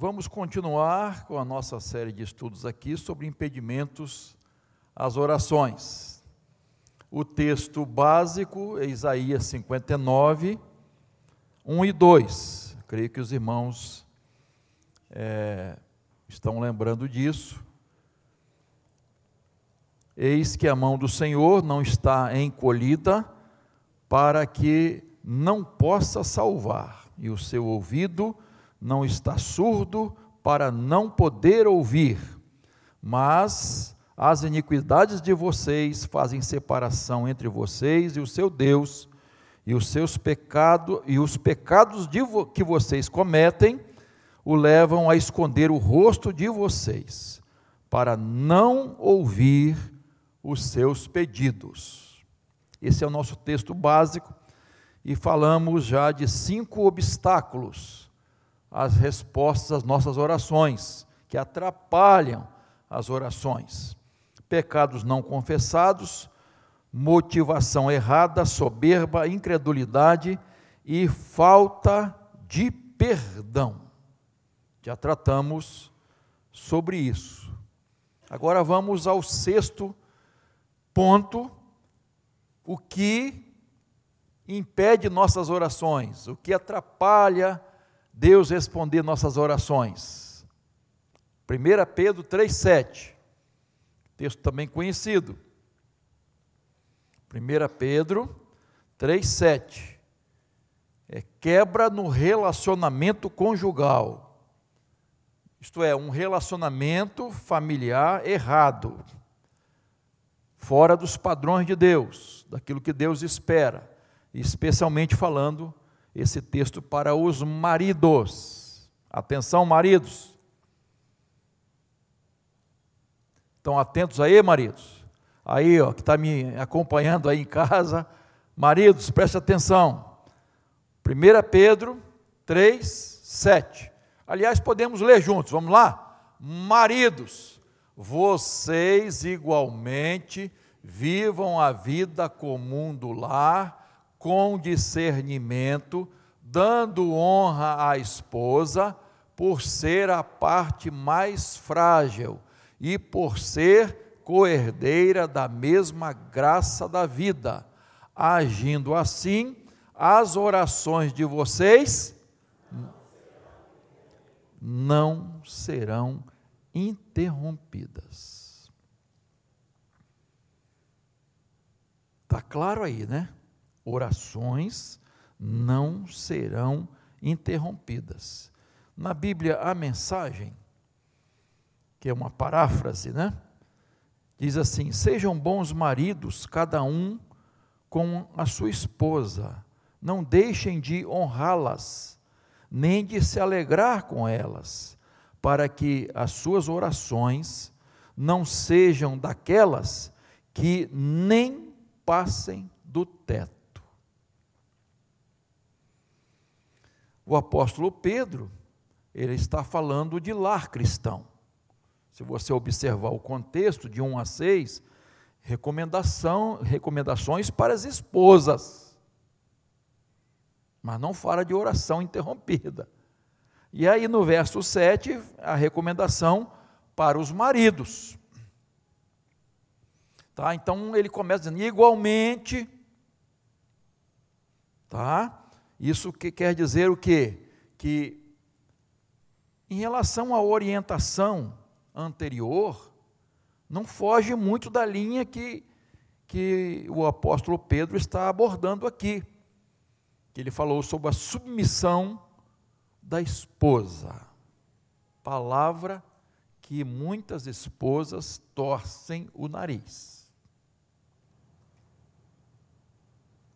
Vamos continuar com a nossa série de estudos aqui sobre impedimentos às orações. O texto básico é Isaías 59, 1 e 2. Creio que os irmãos é, estão lembrando disso. Eis que a mão do Senhor não está encolhida para que não possa salvar, e o seu ouvido não está surdo para não poder ouvir, mas as iniquidades de vocês fazem separação entre vocês e o seu Deus, e os seus pecados e os pecados de, que vocês cometem o levam a esconder o rosto de vocês, para não ouvir os seus pedidos. Esse é o nosso texto básico e falamos já de cinco obstáculos as respostas às nossas orações, que atrapalham as orações. Pecados não confessados, motivação errada, soberba, incredulidade e falta de perdão. Já tratamos sobre isso. Agora vamos ao sexto ponto: o que impede nossas orações, o que atrapalha Deus responder nossas orações. 1 Pedro 3,7, texto também conhecido. 1 Pedro 3,7 é quebra no relacionamento conjugal, isto é, um relacionamento familiar errado, fora dos padrões de Deus, daquilo que Deus espera, especialmente falando esse texto para os maridos. Atenção, maridos. Estão atentos aí, maridos? Aí, ó, que está me acompanhando aí em casa. Maridos, preste atenção. 1 Pedro 3, 7. Aliás, podemos ler juntos, vamos lá? Maridos, vocês igualmente vivam a vida comum do lar com discernimento, dando honra à esposa, por ser a parte mais frágil e por ser coerdeira da mesma graça da vida. Agindo assim, as orações de vocês não serão interrompidas. Está claro aí, né? Orações não serão interrompidas. Na Bíblia, a mensagem, que é uma paráfrase, né? Diz assim: Sejam bons maridos, cada um com a sua esposa, não deixem de honrá-las, nem de se alegrar com elas, para que as suas orações não sejam daquelas que nem passem do teto. O apóstolo Pedro, ele está falando de lar cristão. Se você observar o contexto de 1 a 6, recomendação, recomendações para as esposas. Mas não fala de oração interrompida. E aí no verso 7, a recomendação para os maridos. Tá? Então ele começa dizendo igualmente, tá? Isso que quer dizer o quê? Que em relação à orientação anterior, não foge muito da linha que, que o apóstolo Pedro está abordando aqui. Que ele falou sobre a submissão da esposa. Palavra que muitas esposas torcem o nariz.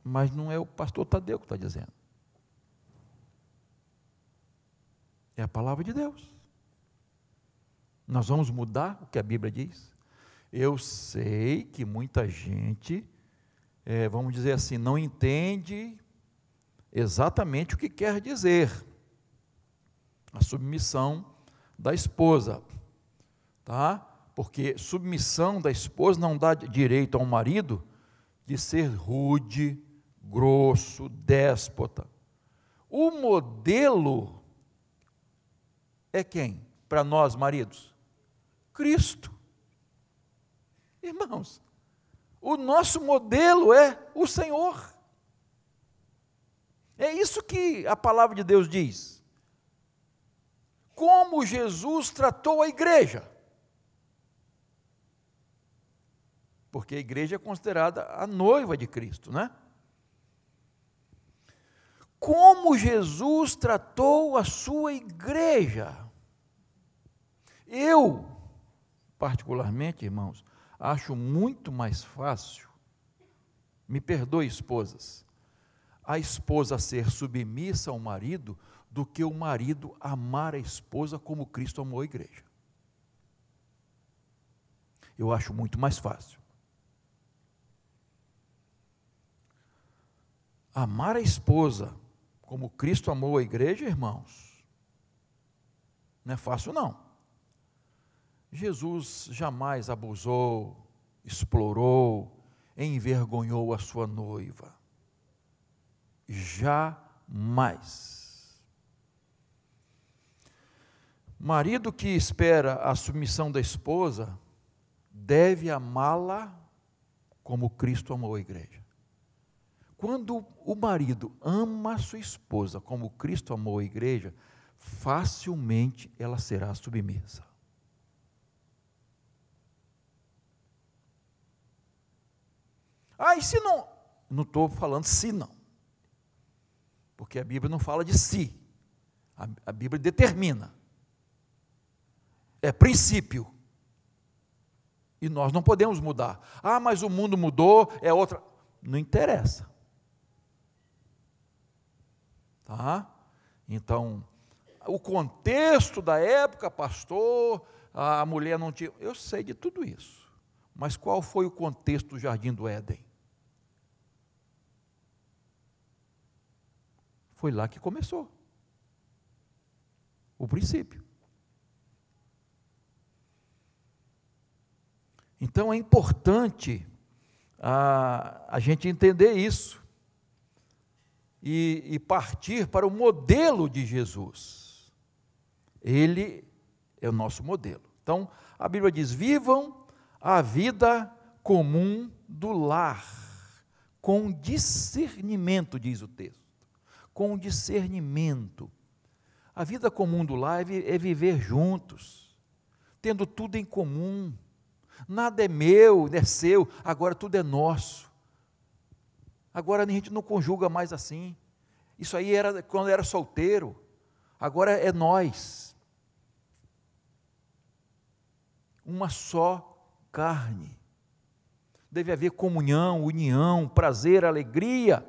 Mas não é o pastor Tadeu que está dizendo. É a palavra de Deus. Nós vamos mudar o que a Bíblia diz? Eu sei que muita gente, é, vamos dizer assim, não entende exatamente o que quer dizer a submissão da esposa, tá? Porque submissão da esposa não dá direito ao marido de ser rude, grosso, déspota. O modelo é quem? Para nós, maridos? Cristo. Irmãos, o nosso modelo é o Senhor. É isso que a palavra de Deus diz. Como Jesus tratou a igreja. Porque a igreja é considerada a noiva de Cristo, né? Como Jesus tratou a sua igreja. Eu, particularmente, irmãos, acho muito mais fácil, me perdoe, esposas, a esposa ser submissa ao marido do que o marido amar a esposa como Cristo amou a igreja. Eu acho muito mais fácil. Amar a esposa como Cristo amou a igreja, irmãos, não é fácil não. Jesus jamais abusou, explorou, envergonhou a sua noiva jamais. Marido que espera a submissão da esposa deve amá-la como Cristo amou a igreja. Quando o marido ama a sua esposa como Cristo amou a igreja, facilmente ela será submissa. Ah, e se não? Não estou falando se não. Porque a Bíblia não fala de si, a, a Bíblia determina. É princípio. E nós não podemos mudar. Ah, mas o mundo mudou, é outra. Não interessa. Tá? Então, o contexto da época, pastor, a mulher não tinha. Eu sei de tudo isso. Mas qual foi o contexto do jardim do Éden? Foi lá que começou. O princípio. Então é importante a, a gente entender isso e, e partir para o modelo de Jesus. Ele é o nosso modelo. Então, a Bíblia diz: vivam a vida comum do lar, com discernimento, diz o texto com discernimento. A vida comum do lar é, é viver juntos, tendo tudo em comum. Nada é meu, é seu, agora tudo é nosso. Agora a gente não conjuga mais assim. Isso aí era quando era solteiro, agora é nós. Uma só carne. Deve haver comunhão, união, prazer, alegria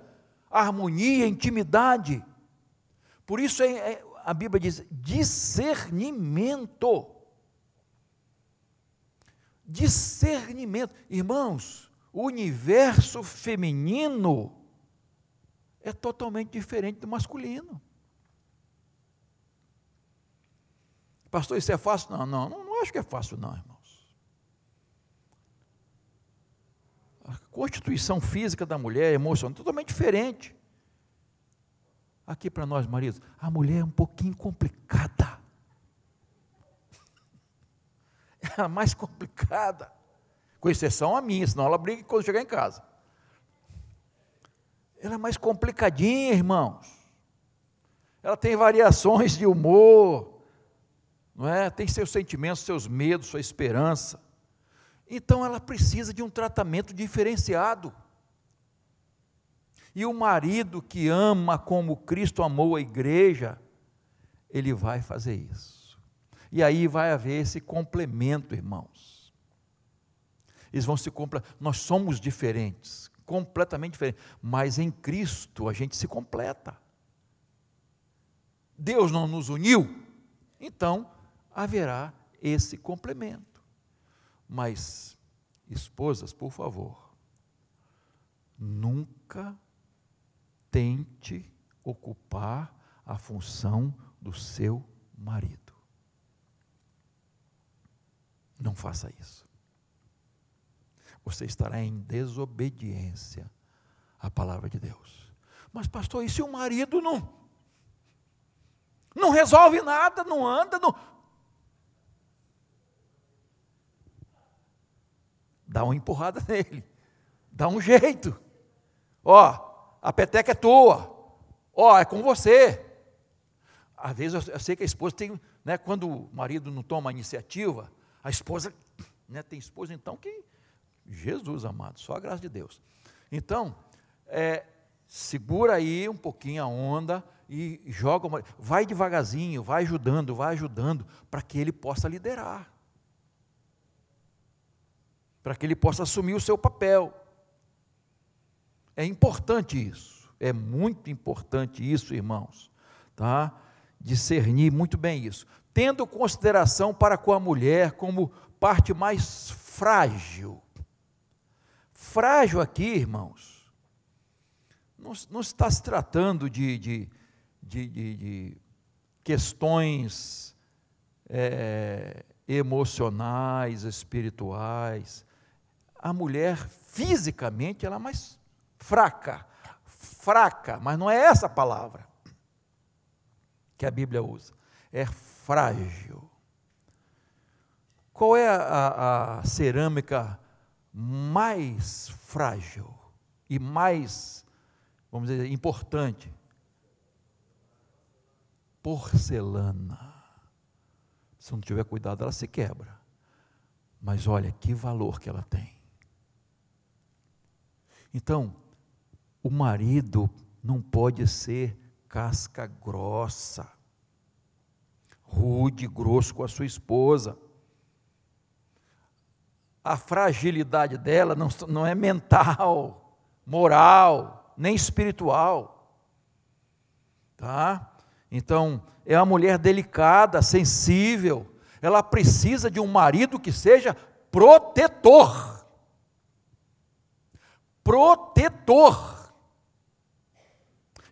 harmonia, intimidade. Por isso é, é, a Bíblia diz discernimento. Discernimento. Irmãos, o universo feminino é totalmente diferente do masculino. Pastor, isso é fácil? Não, não, não, não acho que é fácil, não, irmãos. A constituição física da mulher, emocional, totalmente diferente. Aqui para nós, maridos, a mulher é um pouquinho complicada. É a mais complicada. Com exceção a minha, senão ela briga quando chegar em casa. Ela é mais complicadinha, irmãos. Ela tem variações de humor, não é? Tem seus sentimentos, seus medos, sua esperança. Então ela precisa de um tratamento diferenciado. E o marido que ama como Cristo amou a igreja, ele vai fazer isso. E aí vai haver esse complemento, irmãos. Eles vão se completar. Nós somos diferentes, completamente diferentes, mas em Cristo a gente se completa. Deus não nos uniu, então haverá esse complemento. Mas, esposas, por favor, nunca tente ocupar a função do seu marido. Não faça isso. Você estará em desobediência à palavra de Deus. Mas, pastor, e se o marido não? Não resolve nada, não anda, não. Dá uma empurrada nele. Dá um jeito. Ó, a peteca é tua. Ó, é com você. Às vezes eu, sei que a esposa tem, né, quando o marido não toma a iniciativa, a esposa, né, tem esposa então que, Jesus amado, só a graça de Deus. Então, é, segura aí um pouquinho a onda e joga, uma, vai devagarzinho, vai ajudando, vai ajudando, para que ele possa liderar. Para que ele possa assumir o seu papel. É importante isso, é muito importante isso, irmãos, tá? discernir muito bem isso, tendo consideração para com a mulher como parte mais frágil. Frágil aqui, irmãos, não, não está se tratando de, de, de, de questões é, emocionais, espirituais. A mulher, fisicamente, ela é mais fraca, fraca, mas não é essa palavra que a Bíblia usa. É frágil. Qual é a, a, a cerâmica mais frágil e mais, vamos dizer, importante? Porcelana. Se não tiver cuidado, ela se quebra. Mas olha que valor que ela tem. Então, o marido não pode ser casca grossa, rude, grosso com a sua esposa. A fragilidade dela não, não é mental, moral, nem espiritual. Tá? Então, é uma mulher delicada, sensível. Ela precisa de um marido que seja protetor. Protetor.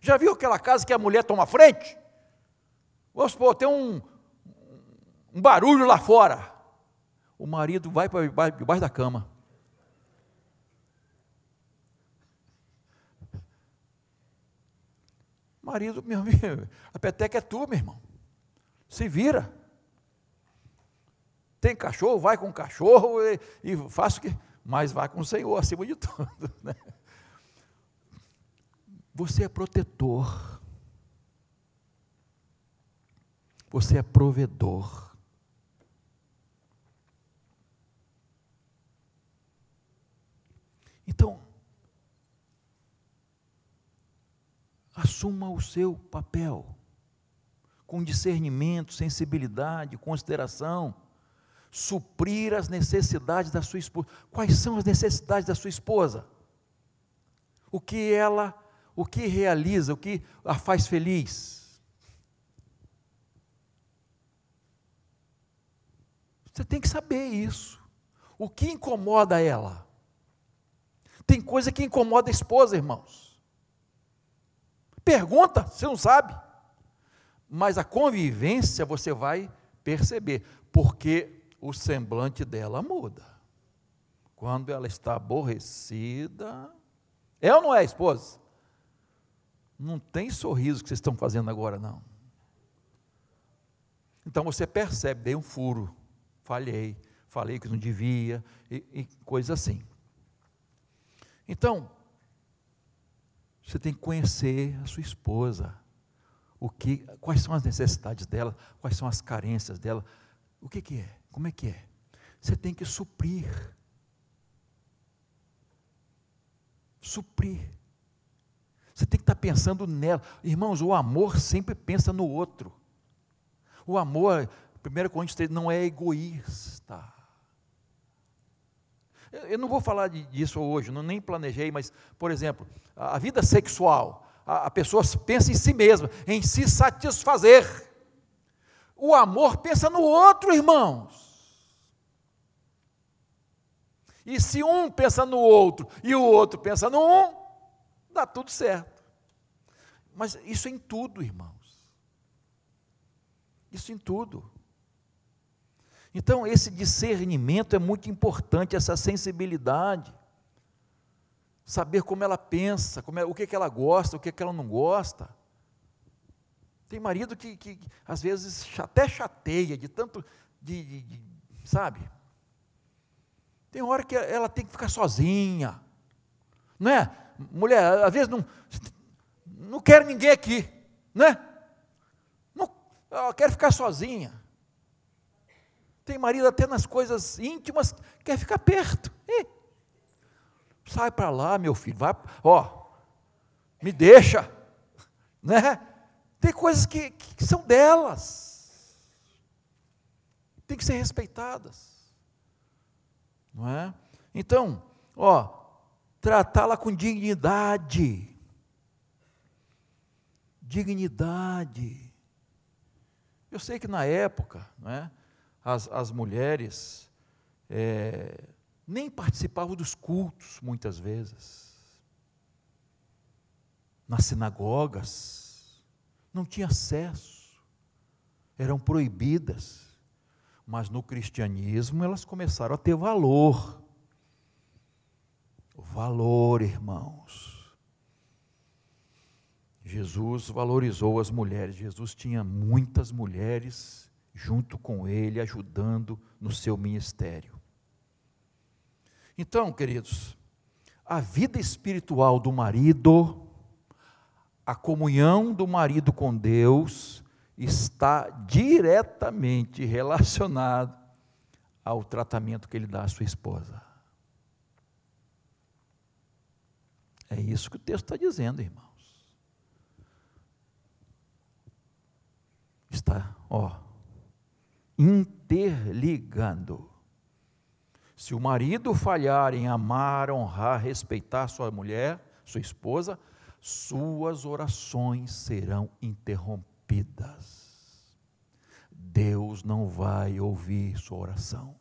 Já viu aquela casa que a mulher toma frente? Vamos supor, tem um, um barulho lá fora. O marido vai para debaixo da cama. Marido, meu amigo, a peteca é tua, meu irmão. Se vira. Tem cachorro, vai com o cachorro e, e faça o que. Mas vai com o Senhor acima de tudo. Né? Você é protetor. Você é provedor. Então, assuma o seu papel com discernimento, sensibilidade, consideração, suprir as necessidades da sua esposa. Quais são as necessidades da sua esposa? O que ela o que realiza, o que a faz feliz. Você tem que saber isso. O que incomoda ela? Tem coisa que incomoda a esposa, irmãos. Pergunta, você não sabe. Mas a convivência você vai perceber, porque o semblante dela muda. Quando ela está aborrecida, é ou não é, esposa? Não tem sorriso que vocês estão fazendo agora, não. Então você percebe, dei um furo, falhei, falei que não devia, e, e coisa assim. Então, você tem que conhecer a sua esposa. O que, quais são as necessidades dela, quais são as carências dela, o que, que é, como é que é. Você tem que suprir. Suprir. Você tem que estar pensando nela. Irmãos, o amor sempre pensa no outro. O amor, 1 Coríntios 3, não é egoísta. Eu não vou falar disso hoje, não nem planejei, mas, por exemplo, a vida sexual, a, a pessoa pensa em si mesma, em se satisfazer. O amor pensa no outro, irmãos. E se um pensa no outro e o outro pensa no um, dá tudo certo. Mas isso em tudo, irmãos. Isso em tudo. Então, esse discernimento é muito importante, essa sensibilidade. Saber como ela pensa, como é, o que, que ela gosta, o que, que ela não gosta. Tem marido que, que, às vezes até chateia de tanto, de, de, de, sabe? Tem hora que ela tem que ficar sozinha, não é? Mulher, às vezes não, não quer ninguém aqui, né? Não, ela quer ficar sozinha. Tem marido até nas coisas íntimas, quer ficar perto. Sai para lá, meu filho, vai, ó, me deixa, né? Tem coisas que, que são delas, tem que ser respeitadas, não é? Então, ó, tratá-la com dignidade, dignidade. Eu sei que na época, não é? As, as mulheres é, nem participavam dos cultos, muitas vezes. Nas sinagogas, não tinha acesso, eram proibidas. Mas no cristianismo elas começaram a ter valor. Valor, irmãos. Jesus valorizou as mulheres. Jesus tinha muitas mulheres junto com ele, ajudando no seu ministério. Então, queridos, a vida espiritual do marido, a comunhão do marido com Deus, está diretamente relacionado ao tratamento que ele dá à sua esposa. É isso que o texto está dizendo, irmãos. Está, ó, interligando. Se o marido falhar em amar, honrar, respeitar sua mulher, sua esposa, suas orações serão interrompidas. Deus não vai ouvir sua oração.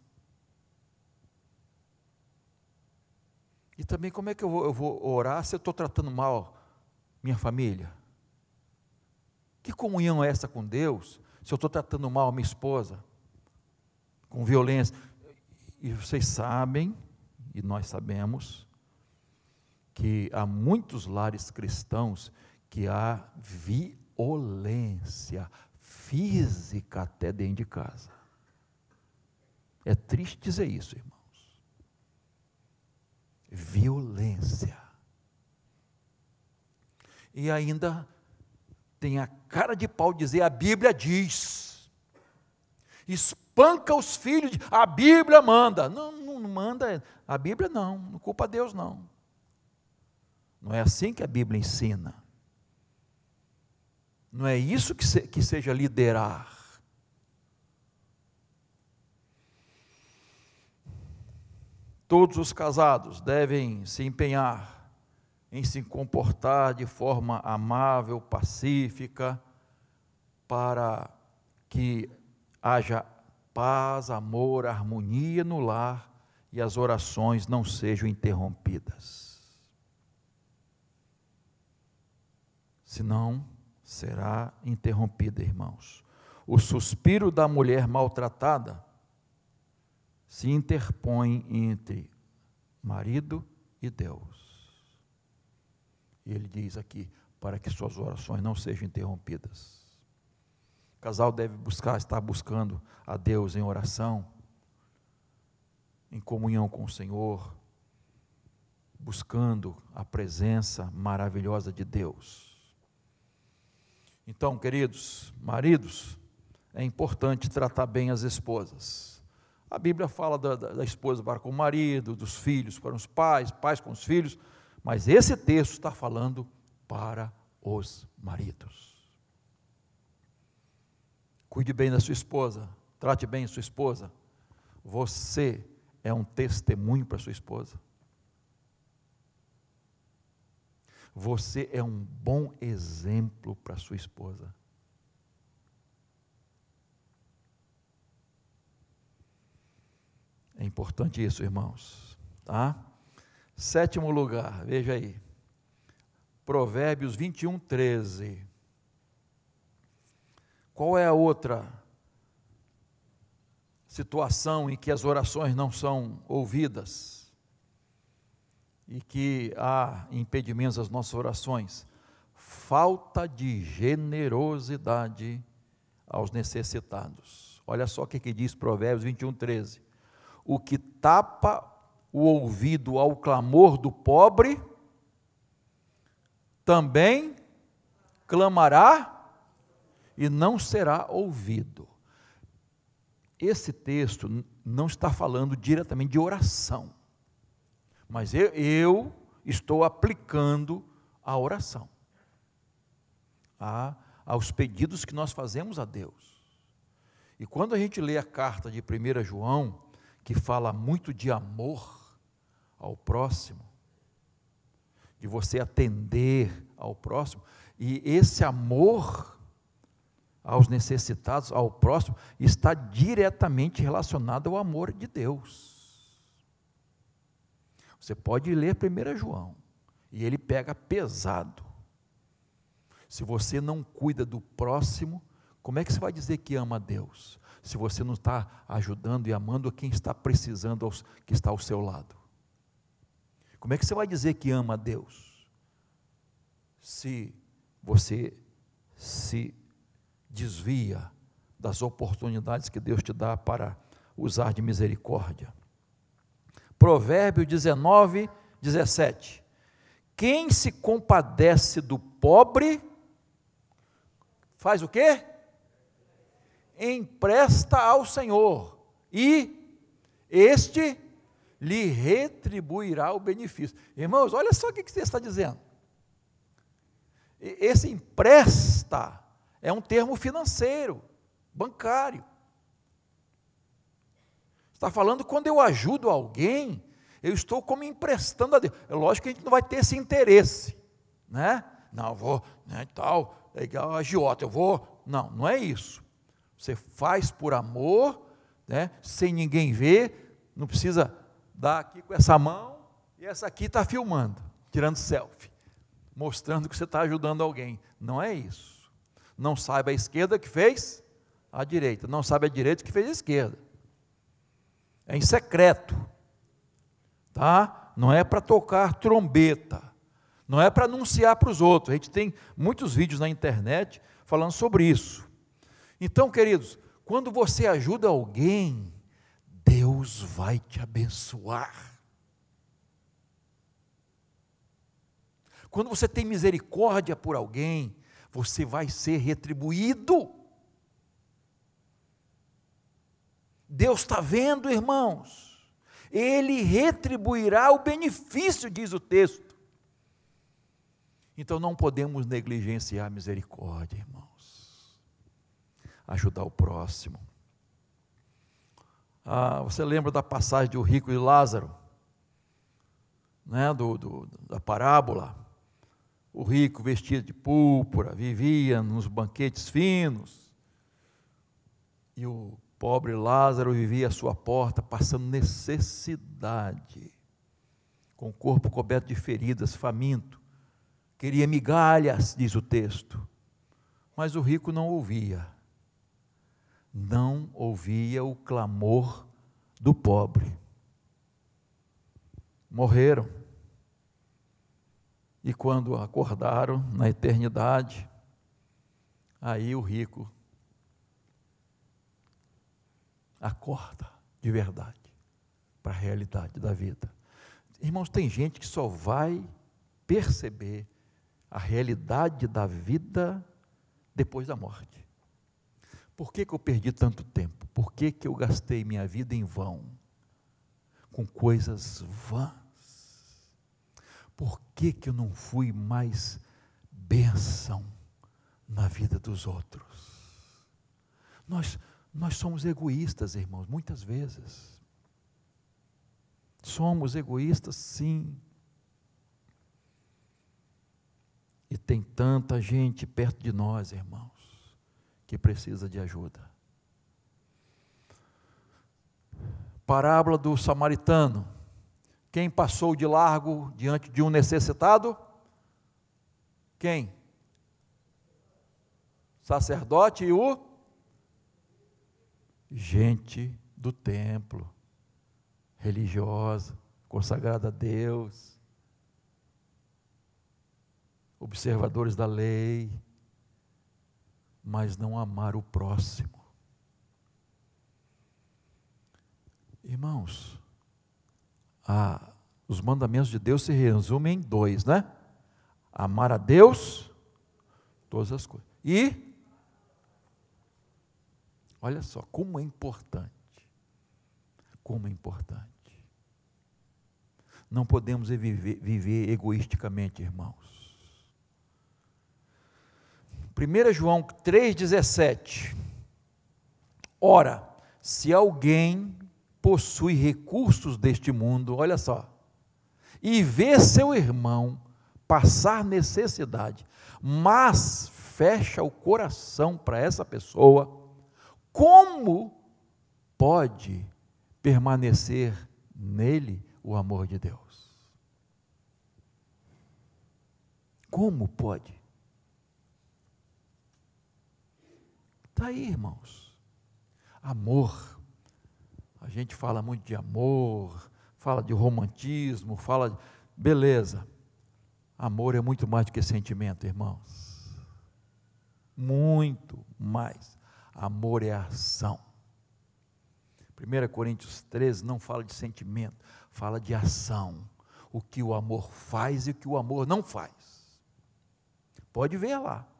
E também, como é que eu vou, eu vou orar se eu estou tratando mal minha família? Que comunhão é essa com Deus se eu estou tratando mal a minha esposa, com violência. E vocês sabem, e nós sabemos, que há muitos lares cristãos que há violência física até dentro de casa. É triste dizer isso, irmãos. Violência. E ainda tem a cara de pau dizer: a Bíblia diz. Espanca os filhos, a Bíblia manda. Não, não manda, a Bíblia não, não culpa Deus não. Não é assim que a Bíblia ensina. Não é isso que, se, que seja liderar. Todos os casados devem se empenhar em se comportar de forma amável, pacífica, para que haja paz, amor, harmonia no lar e as orações não sejam interrompidas. Senão, será interrompida, irmãos. O suspiro da mulher maltratada se interpõe entre marido e Deus. E ele diz aqui: para que suas orações não sejam interrompidas. O casal deve buscar, estar buscando a Deus em oração, em comunhão com o Senhor, buscando a presença maravilhosa de Deus. Então, queridos maridos, é importante tratar bem as esposas. A Bíblia fala da, da, da esposa para com o marido, dos filhos para os pais, pais com os filhos, mas esse texto está falando para os maridos. Cuide bem da sua esposa, trate bem a sua esposa. Você é um testemunho para sua esposa. Você é um bom exemplo para sua esposa. É importante isso, irmãos, tá? Sétimo lugar, veja aí. Provérbios 21, 13. Qual é a outra situação em que as orações não são ouvidas e que há impedimentos às nossas orações? falta de generosidade aos necessitados. Olha só o que, diz Provérbios 21, 13. O que tapa o ouvido ao clamor do pobre, também clamará e não será ouvido. Esse texto não está falando diretamente de oração, mas eu, eu estou aplicando a oração a, aos pedidos que nós fazemos a Deus. E quando a gente lê a carta de 1 João, que fala muito de amor ao próximo, de você atender ao próximo, e esse amor aos necessitados, ao próximo, está diretamente relacionado ao amor de Deus. Você pode ler 1 João, e ele pega pesado. Se você não cuida do próximo, como é que você vai dizer que ama a Deus? Se você não está ajudando e amando quem está precisando, que está ao seu lado. Como é que você vai dizer que ama a Deus? Se você se desvia das oportunidades que Deus te dá para usar de misericórdia. Provérbio 19, 17. Quem se compadece do pobre, faz o quê? Empresta ao Senhor, e este lhe retribuirá o benefício. Irmãos, olha só o que você está dizendo. Esse empresta é um termo financeiro, bancário. Está falando quando eu ajudo alguém, eu estou como emprestando a Deus. É lógico que a gente não vai ter esse interesse, né? Não, vou, né, tal, é igual a agiota, eu vou. Não, não é isso. Você faz por amor, né, sem ninguém ver, não precisa dar aqui com essa mão e essa aqui está filmando, tirando selfie, mostrando que você está ajudando alguém. Não é isso. Não sabe a esquerda que fez a direita, não sabe a direita que fez a esquerda. É em secreto. Tá? Não é para tocar trombeta. Não é para anunciar para os outros. A gente tem muitos vídeos na internet falando sobre isso. Então, queridos, quando você ajuda alguém, Deus vai te abençoar. Quando você tem misericórdia por alguém, você vai ser retribuído. Deus está vendo, irmãos. Ele retribuirá o benefício, diz o texto. Então não podemos negligenciar a misericórdia, irmãos. Ajudar o próximo. Ah, você lembra da passagem do rico e Lázaro? Né, do, do, da parábola? O rico vestido de púrpura, vivia nos banquetes finos. E o pobre Lázaro vivia à sua porta, passando necessidade, com o corpo coberto de feridas, faminto. Queria migalhas, diz o texto. Mas o rico não ouvia. Não ouvia o clamor do pobre. Morreram e quando acordaram na eternidade, aí o rico acorda de verdade para a realidade da vida. Irmãos, tem gente que só vai perceber a realidade da vida depois da morte. Por que, que eu perdi tanto tempo? Por que, que eu gastei minha vida em vão? Com coisas vãs por que, que eu não fui mais bênção na vida dos outros? Nós, nós somos egoístas, irmãos, muitas vezes. Somos egoístas, sim. E tem tanta gente perto de nós, irmãos, que precisa de ajuda. Parábola do samaritano quem passou de largo diante de um necessitado? Quem? Sacerdote e o gente do templo, religiosa, consagrada a Deus. Observadores da lei, mas não amar o próximo. Irmãos, a, os mandamentos de Deus se resumem em dois, né? Amar a Deus, todas as coisas. E, olha só, como é importante. Como é importante. Não podemos viver, viver egoisticamente, irmãos. 1 João 3,17. Ora, se alguém possui recursos deste mundo, olha só, e vê seu irmão passar necessidade, mas fecha o coração para essa pessoa, como pode permanecer nele o amor de Deus? Como pode? Está aí, irmãos. Amor a gente fala muito de amor, fala de romantismo, fala. De... Beleza. Amor é muito mais do que sentimento, irmãos. Muito mais. Amor é ação. 1 Coríntios 13 não fala de sentimento, fala de ação. O que o amor faz e o que o amor não faz. Pode ver lá.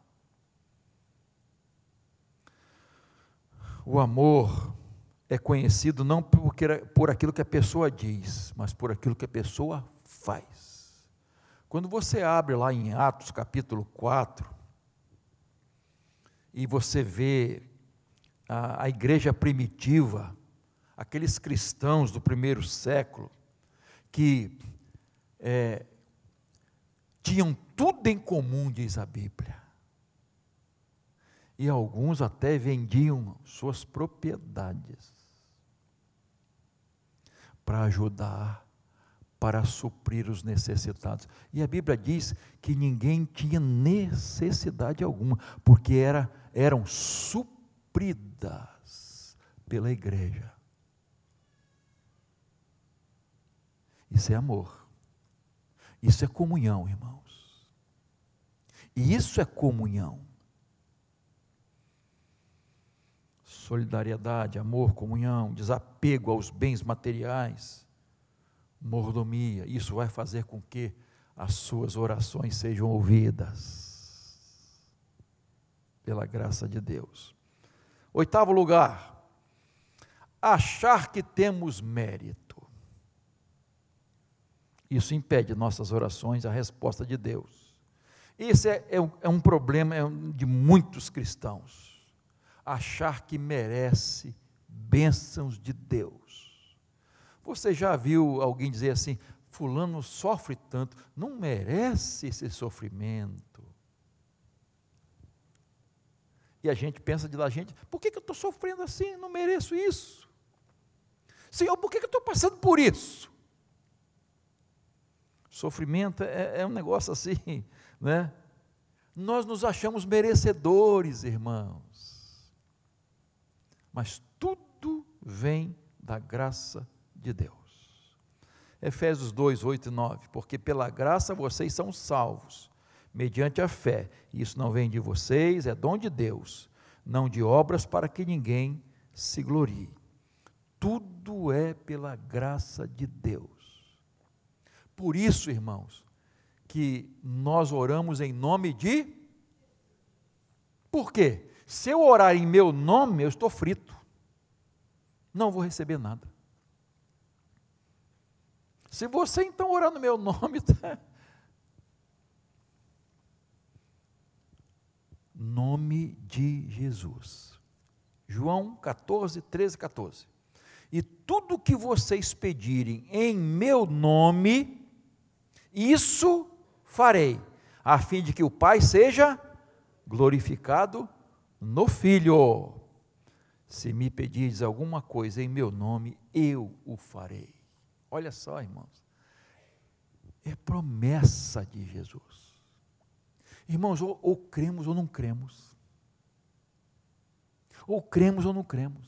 O amor é conhecido não porque, por aquilo que a pessoa diz, mas por aquilo que a pessoa faz. Quando você abre lá em Atos capítulo 4, e você vê a, a igreja primitiva, aqueles cristãos do primeiro século, que é, tinham tudo em comum, diz a Bíblia. E alguns até vendiam suas propriedades para ajudar, para suprir os necessitados. E a Bíblia diz que ninguém tinha necessidade alguma, porque era, eram supridas pela igreja. Isso é amor. Isso é comunhão, irmãos. E isso é comunhão. Solidariedade, amor, comunhão, desapego aos bens materiais, mordomia. Isso vai fazer com que as suas orações sejam ouvidas, pela graça de Deus. Oitavo lugar, achar que temos mérito. Isso impede nossas orações, a resposta de Deus. Esse é, é, um, é um problema é de muitos cristãos achar que merece bênçãos de Deus. Você já viu alguém dizer assim: Fulano sofre tanto, não merece esse sofrimento. E a gente pensa de lá, gente, por que, que eu estou sofrendo assim? Não mereço isso. Senhor, por que, que eu estou passando por isso? Sofrimento é, é um negócio assim, né? Nós nos achamos merecedores, irmãos mas tudo vem da graça de Deus. Efésios 2, 8 e 9, porque pela graça vocês são salvos, mediante a fé, isso não vem de vocês, é dom de Deus, não de obras para que ninguém se glorie. Tudo é pela graça de Deus. Por isso, irmãos, que nós oramos em nome de. Por quê? Se eu orar em meu nome, eu estou frito. Não vou receber nada. Se você então orar no meu nome, tá? nome de Jesus. João 14, 13, 14. E tudo que vocês pedirem em meu nome, isso farei, a fim de que o Pai seja glorificado no Filho. Se me pedires alguma coisa em meu nome, eu o farei. Olha só, irmãos. É promessa de Jesus. Irmãos, ou, ou cremos ou não cremos. Ou cremos ou não cremos.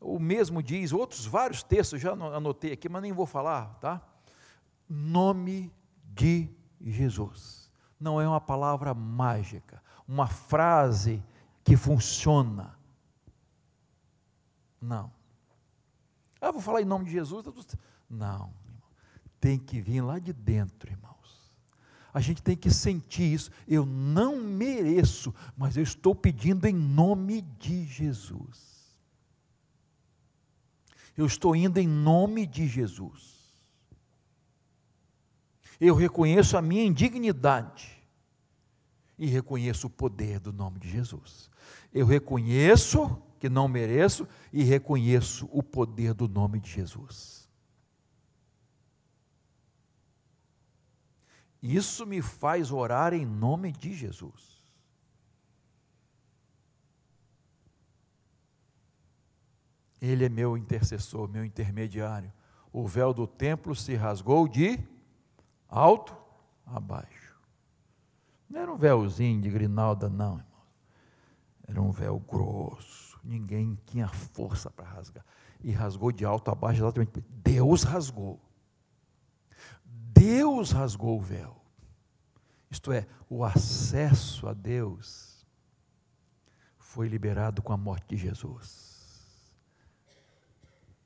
O mesmo diz, outros vários textos, já anotei aqui, mas nem vou falar, tá? Nome de Jesus. não é uma palavra mágica, uma frase que funciona. Não. Ah, vou falar em nome de Jesus. Não, tem que vir lá de dentro, irmãos. A gente tem que sentir isso. Eu não mereço, mas eu estou pedindo em nome de Jesus. Eu estou indo em nome de Jesus. Eu reconheço a minha indignidade e reconheço o poder do nome de Jesus. Eu reconheço que não mereço e reconheço o poder do nome de Jesus. Isso me faz orar em nome de Jesus. Ele é meu intercessor, meu intermediário. O véu do templo se rasgou de alto a baixo. Não era um véuzinho de grinalda, não, irmão. Era um véu grosso ninguém tinha força para rasgar. E rasgou de alto a baixo, exatamente. Deus rasgou. Deus rasgou o véu. Isto é, o acesso a Deus foi liberado com a morte de Jesus.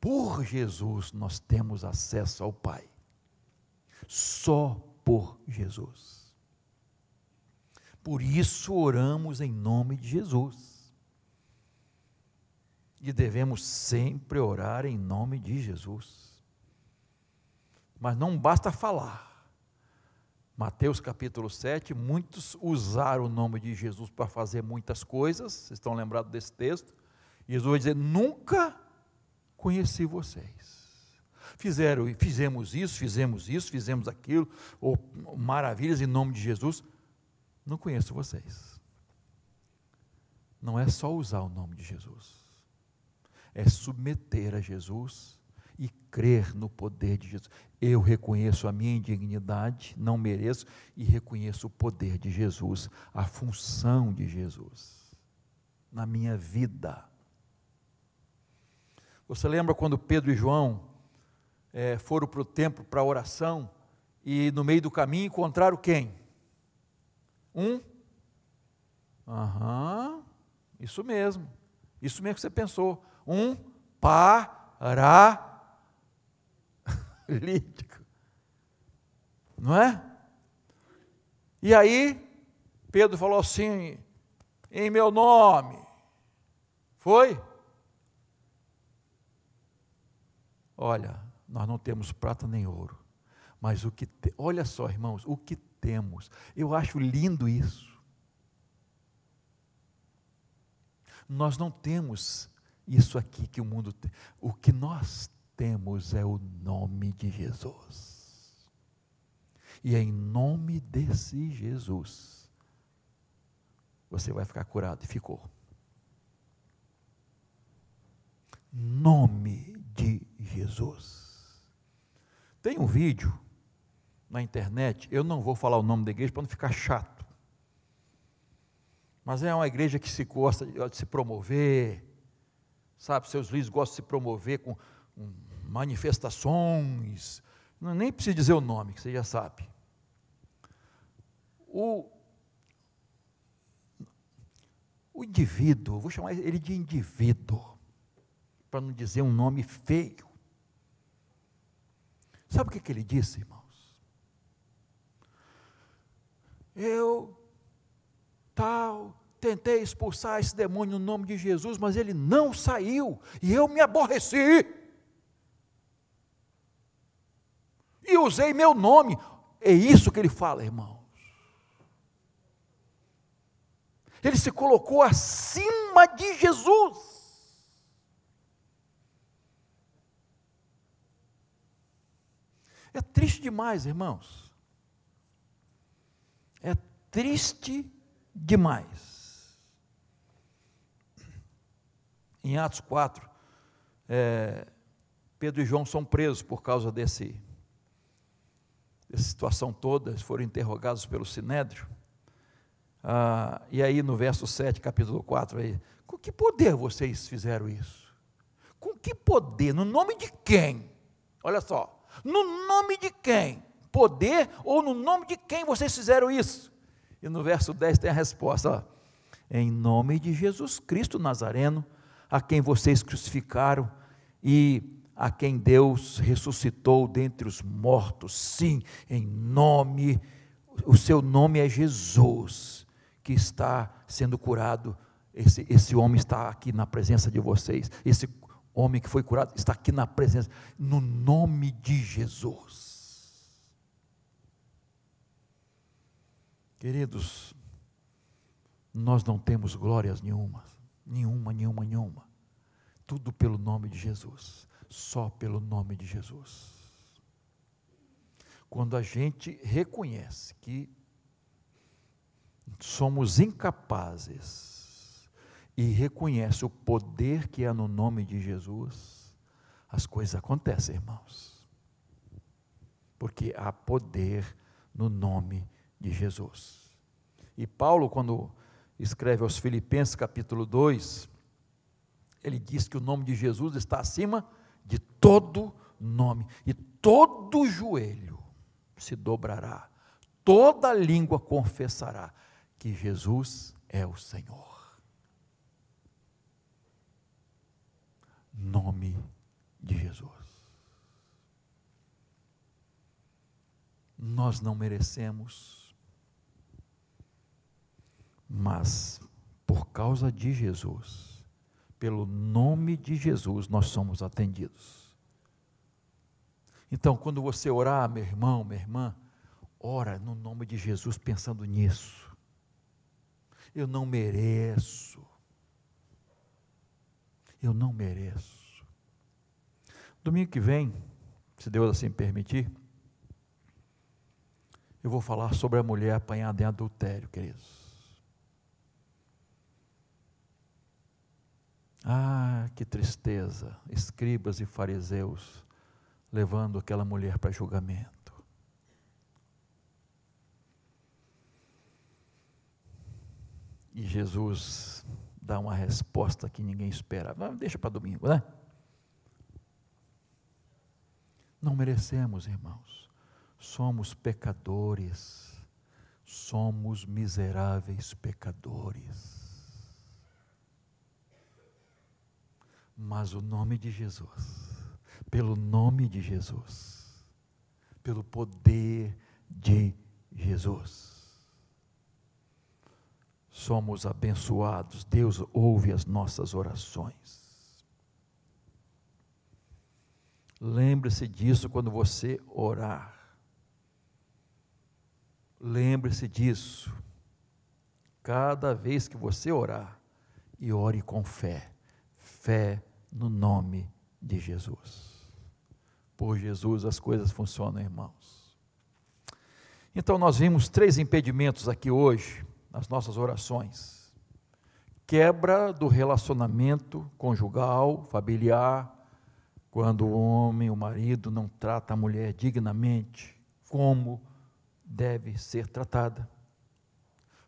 Por Jesus nós temos acesso ao Pai. Só por Jesus. Por isso oramos em nome de Jesus e devemos sempre orar em nome de Jesus. Mas não basta falar. Mateus capítulo 7, muitos usaram o nome de Jesus para fazer muitas coisas, vocês estão lembrados desse texto? Jesus vai dizer: Nunca conheci vocês. Fizeram, fizemos isso, fizemos isso, fizemos aquilo, ou maravilhas em nome de Jesus. Não conheço vocês. Não é só usar o nome de Jesus é submeter a Jesus e crer no poder de Jesus. Eu reconheço a minha indignidade, não mereço, e reconheço o poder de Jesus, a função de Jesus na minha vida. Você lembra quando Pedro e João é, foram para o templo para a oração e no meio do caminho encontraram quem? Um? Aham, isso mesmo, isso mesmo que você pensou um paralítico. Não é? E aí, Pedro falou assim: em meu nome. Foi? Olha, nós não temos prata nem ouro, mas o que, te, olha só, irmãos, o que temos. Eu acho lindo isso. Nós não temos isso aqui que o mundo tem. O que nós temos é o nome de Jesus. E é em nome desse Jesus você vai ficar curado. E ficou. Nome de Jesus. Tem um vídeo na internet, eu não vou falar o nome da igreja para não ficar chato. Mas é uma igreja que se gosta de se promover, sabe? Seus líderes gostam de se promover com manifestações, não, nem precisa dizer o nome, que você já sabe. O, o indivíduo, vou chamar ele de indivíduo, para não dizer um nome feio. Sabe o que, que ele disse, irmãos? Eu, tal, tentei expulsar esse demônio no nome de Jesus, mas ele não saiu, e eu me aborreci. E usei meu nome. É isso que ele fala, irmãos. Ele se colocou acima de Jesus. É triste demais, irmãos. Triste demais. Em Atos 4, é, Pedro e João são presos por causa desse, dessa situação toda, eles foram interrogados pelo Sinédrio. Ah, e aí no verso 7, capítulo 4, aí, com que poder vocês fizeram isso? Com que poder? No nome de quem? Olha só, no nome de quem? Poder ou no nome de quem vocês fizeram isso? E no verso 10 tem a resposta: ó, em nome de Jesus Cristo Nazareno, a quem vocês crucificaram e a quem Deus ressuscitou dentre os mortos. Sim, em nome, o seu nome é Jesus, que está sendo curado. Esse, esse homem está aqui na presença de vocês. Esse homem que foi curado está aqui na presença, no nome de Jesus. Queridos, nós não temos glórias nenhuma, nenhuma, nenhuma, nenhuma. Tudo pelo nome de Jesus, só pelo nome de Jesus. Quando a gente reconhece que somos incapazes e reconhece o poder que há no nome de Jesus, as coisas acontecem, irmãos. Porque há poder no nome de Jesus. E Paulo, quando escreve aos Filipenses, capítulo 2, ele diz que o nome de Jesus está acima de todo nome, e todo joelho se dobrará, toda língua confessará que Jesus é o Senhor. Nome de Jesus. Nós não merecemos mas por causa de Jesus, pelo nome de Jesus, nós somos atendidos. Então, quando você orar, meu irmão, minha irmã, ora no nome de Jesus pensando nisso. Eu não mereço. Eu não mereço. Domingo que vem, se Deus assim permitir, eu vou falar sobre a mulher apanhada em adultério, queridos. Ah, que tristeza! Escribas e fariseus levando aquela mulher para julgamento. E Jesus dá uma resposta que ninguém espera. Mas deixa para domingo, né? Não merecemos, irmãos. Somos pecadores. Somos miseráveis pecadores. Mas o nome de Jesus, pelo nome de Jesus, pelo poder de Jesus. Somos abençoados, Deus ouve as nossas orações. Lembre-se disso quando você orar. Lembre-se disso. Cada vez que você orar, e ore com fé fé no nome de Jesus. Por Jesus as coisas funcionam, irmãos. Então nós vimos três impedimentos aqui hoje, nas nossas orações: quebra do relacionamento conjugal, familiar, quando o homem, o marido, não trata a mulher dignamente, como deve ser tratada.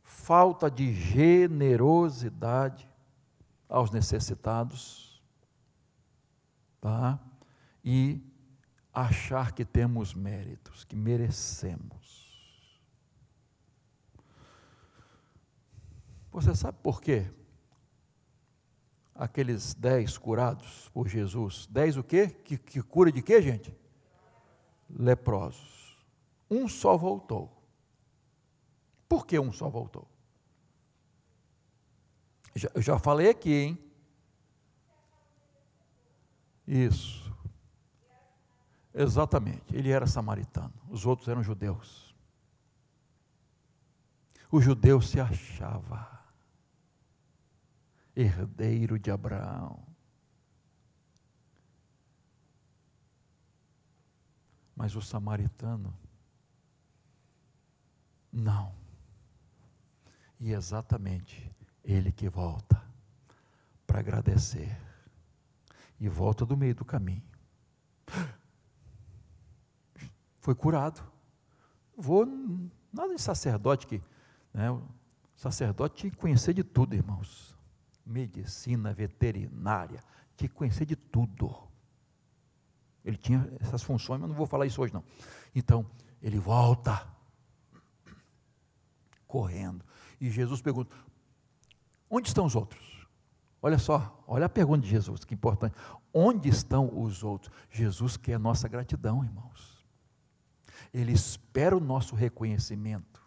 Falta de generosidade, aos necessitados, tá? E achar que temos méritos, que merecemos. Você sabe por quê? Aqueles dez curados por Jesus, dez o quê? Que, que cura de quê, gente? Leprosos. Um só voltou. Por que um só voltou? Já, eu já falei aqui, hein? Isso. Exatamente. Ele era samaritano, os outros eram judeus. O judeu se achava herdeiro de Abraão. Mas o samaritano, não. E exatamente ele que volta para agradecer e volta do meio do caminho. Foi curado. Vou nada de sacerdote que, né, o sacerdote tinha que conhecer de tudo, irmãos. Medicina, veterinária, tinha que conhecer de tudo. Ele tinha essas funções, mas não vou falar isso hoje não. Então, ele volta correndo. E Jesus pergunta: onde estão os outros? Olha só, olha a pergunta de Jesus, que importante. Onde estão os outros? Jesus quer a nossa gratidão, irmãos. Ele espera o nosso reconhecimento.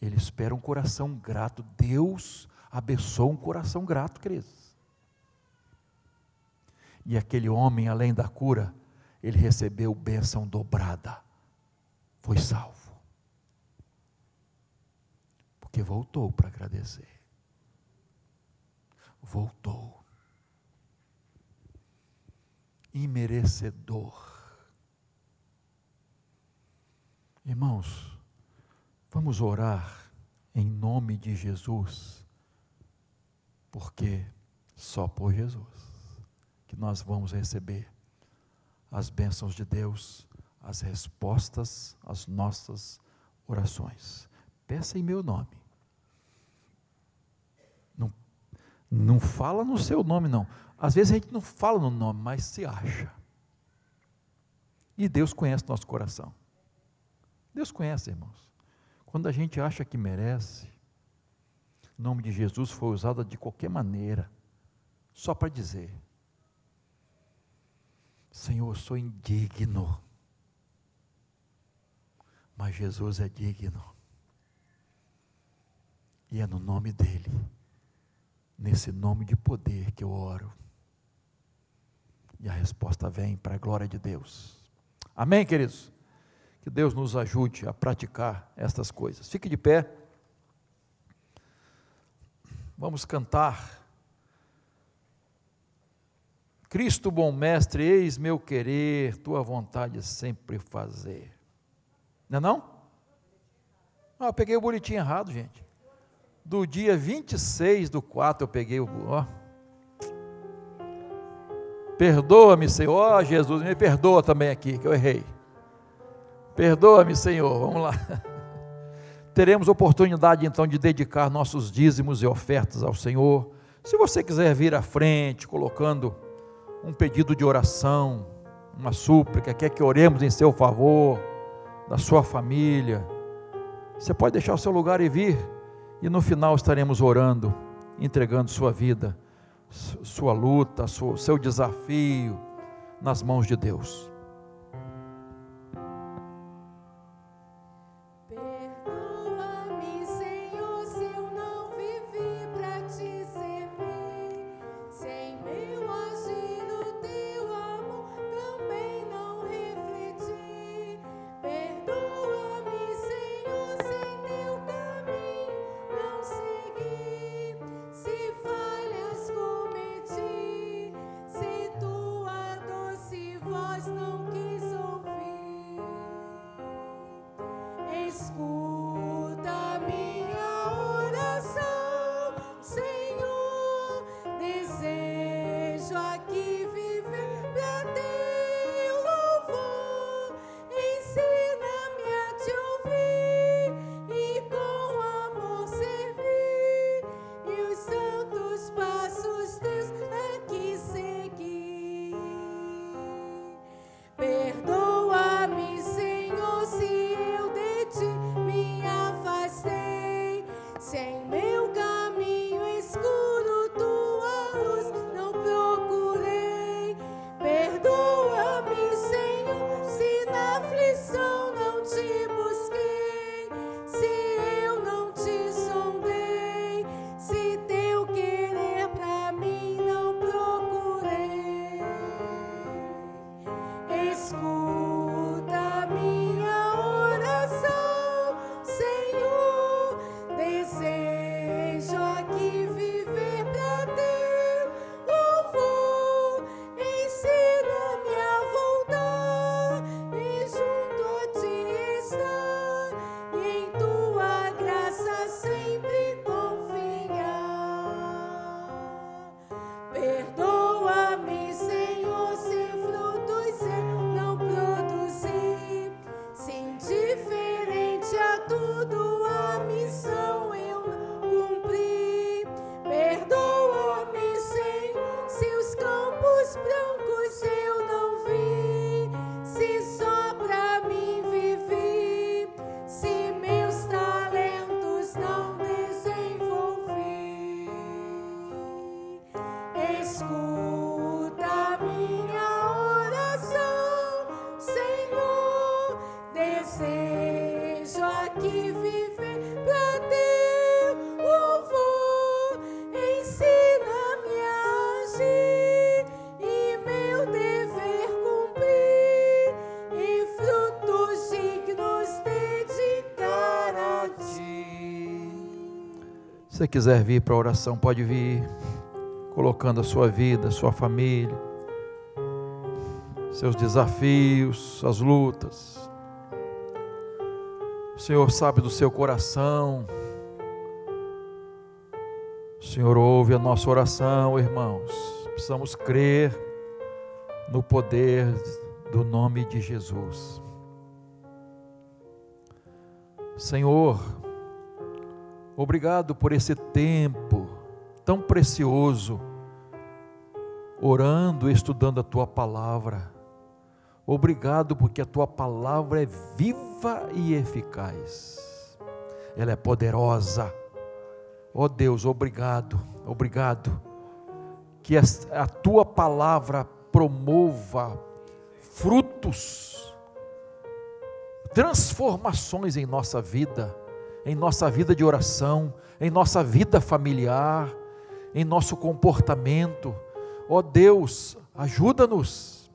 Ele espera um coração grato. Deus abençoa um coração grato, queridos. E aquele homem, além da cura, ele recebeu bênção dobrada. Foi salvo. Porque voltou para agradecer. Voltou. Imerecedor. Irmãos, vamos orar em nome de Jesus, porque só por Jesus que nós vamos receber as bênçãos de Deus, as respostas às nossas orações. Peça em meu nome. Não, não fala no seu nome, não. Às vezes a gente não fala no nome, mas se acha. E Deus conhece nosso coração. Deus conhece, irmãos. Quando a gente acha que merece, o nome de Jesus foi usado de qualquer maneira, só para dizer: Senhor, eu sou indigno, mas Jesus é digno. E é no nome dEle, nesse nome de poder que eu oro. E a resposta vem para a glória de Deus. Amém, queridos? Que Deus nos ajude a praticar estas coisas. Fique de pé. Vamos cantar. Cristo, bom mestre, eis meu querer, tua vontade sempre fazer. Não é não? Ah, peguei o boletim errado, gente. Do dia 26 do 4 eu peguei o. Ó. Perdoa-me, Senhor. Ó, oh, Jesus, me perdoa também aqui, que eu errei. Perdoa-me, Senhor. Vamos lá. Teremos oportunidade então de dedicar nossos dízimos e ofertas ao Senhor. Se você quiser vir à frente, colocando um pedido de oração, uma súplica, quer que oremos em seu favor, da sua família, você pode deixar o seu lugar e vir, e no final estaremos orando, entregando sua vida, sua luta, seu desafio nas mãos de Deus. Você quiser vir para a oração, pode vir, colocando a sua vida, a sua família, seus desafios, suas lutas. O Senhor sabe do seu coração. O Senhor ouve a nossa oração, irmãos. Precisamos crer no poder do nome de Jesus. Senhor, obrigado por esse tempo tão precioso, orando e estudando a tua palavra. Obrigado porque a tua palavra é viva e eficaz. Ela é poderosa. Ó oh Deus, obrigado, obrigado. Que a tua palavra promova frutos, transformações em nossa vida, em nossa vida de oração, em nossa vida familiar, em nosso comportamento. Ó oh Deus, ajuda-nos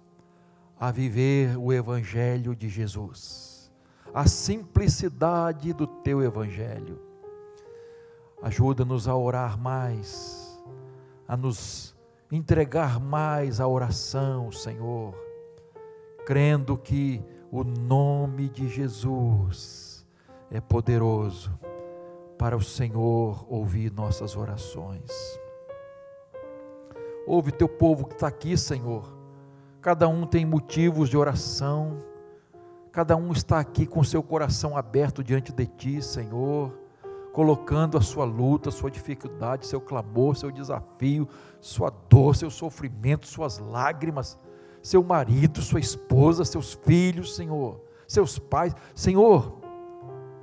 a viver o Evangelho de Jesus, a simplicidade do teu Evangelho. Ajuda-nos a orar mais, a nos entregar mais à oração, Senhor, crendo que o nome de Jesus é poderoso para o Senhor ouvir nossas orações. Ouve teu povo que está aqui, Senhor. Cada um tem motivos de oração, cada um está aqui com seu coração aberto diante de Ti, Senhor, colocando a sua luta, a sua dificuldade, seu clamor, seu desafio, sua dor, seu sofrimento, suas lágrimas, seu marido, sua esposa, seus filhos, Senhor, seus pais, Senhor,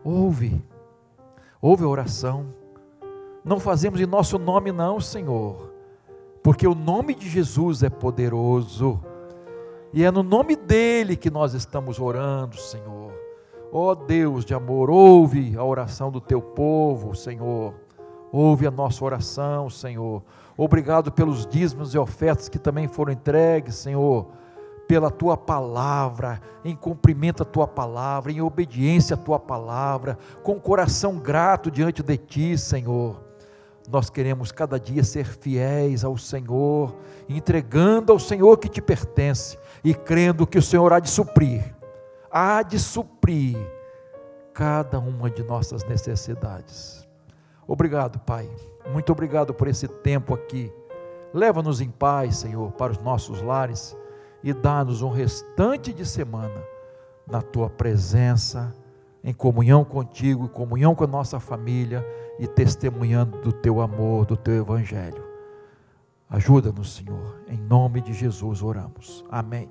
ouve, ouve a oração, não fazemos em nosso nome, não, Senhor, porque o nome de Jesus é poderoso e é no nome dele que nós estamos orando, Senhor. Ó oh Deus de amor, ouve a oração do teu povo, Senhor. Ouve a nossa oração, Senhor. Obrigado pelos dízimos e ofertas que também foram entregues, Senhor. Pela tua palavra, em cumprimento à tua palavra, em obediência à tua palavra, com coração grato diante de ti, Senhor. Nós queremos cada dia ser fiéis ao Senhor, entregando ao Senhor que te pertence e crendo que o Senhor há de suprir, há de suprir cada uma de nossas necessidades. Obrigado, Pai. Muito obrigado por esse tempo aqui. Leva-nos em paz, Senhor, para os nossos lares e dá-nos um restante de semana na tua presença, em comunhão contigo, em comunhão com a nossa família e testemunhando do teu amor, do teu evangelho. Ajuda-nos, Senhor. Em nome de Jesus oramos. Amém.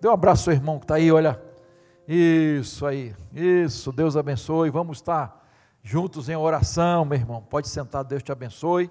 Dê um abraço ao irmão que está aí, olha. Isso aí. Isso. Deus abençoe. Vamos estar juntos em oração, meu irmão. Pode sentar, Deus te abençoe.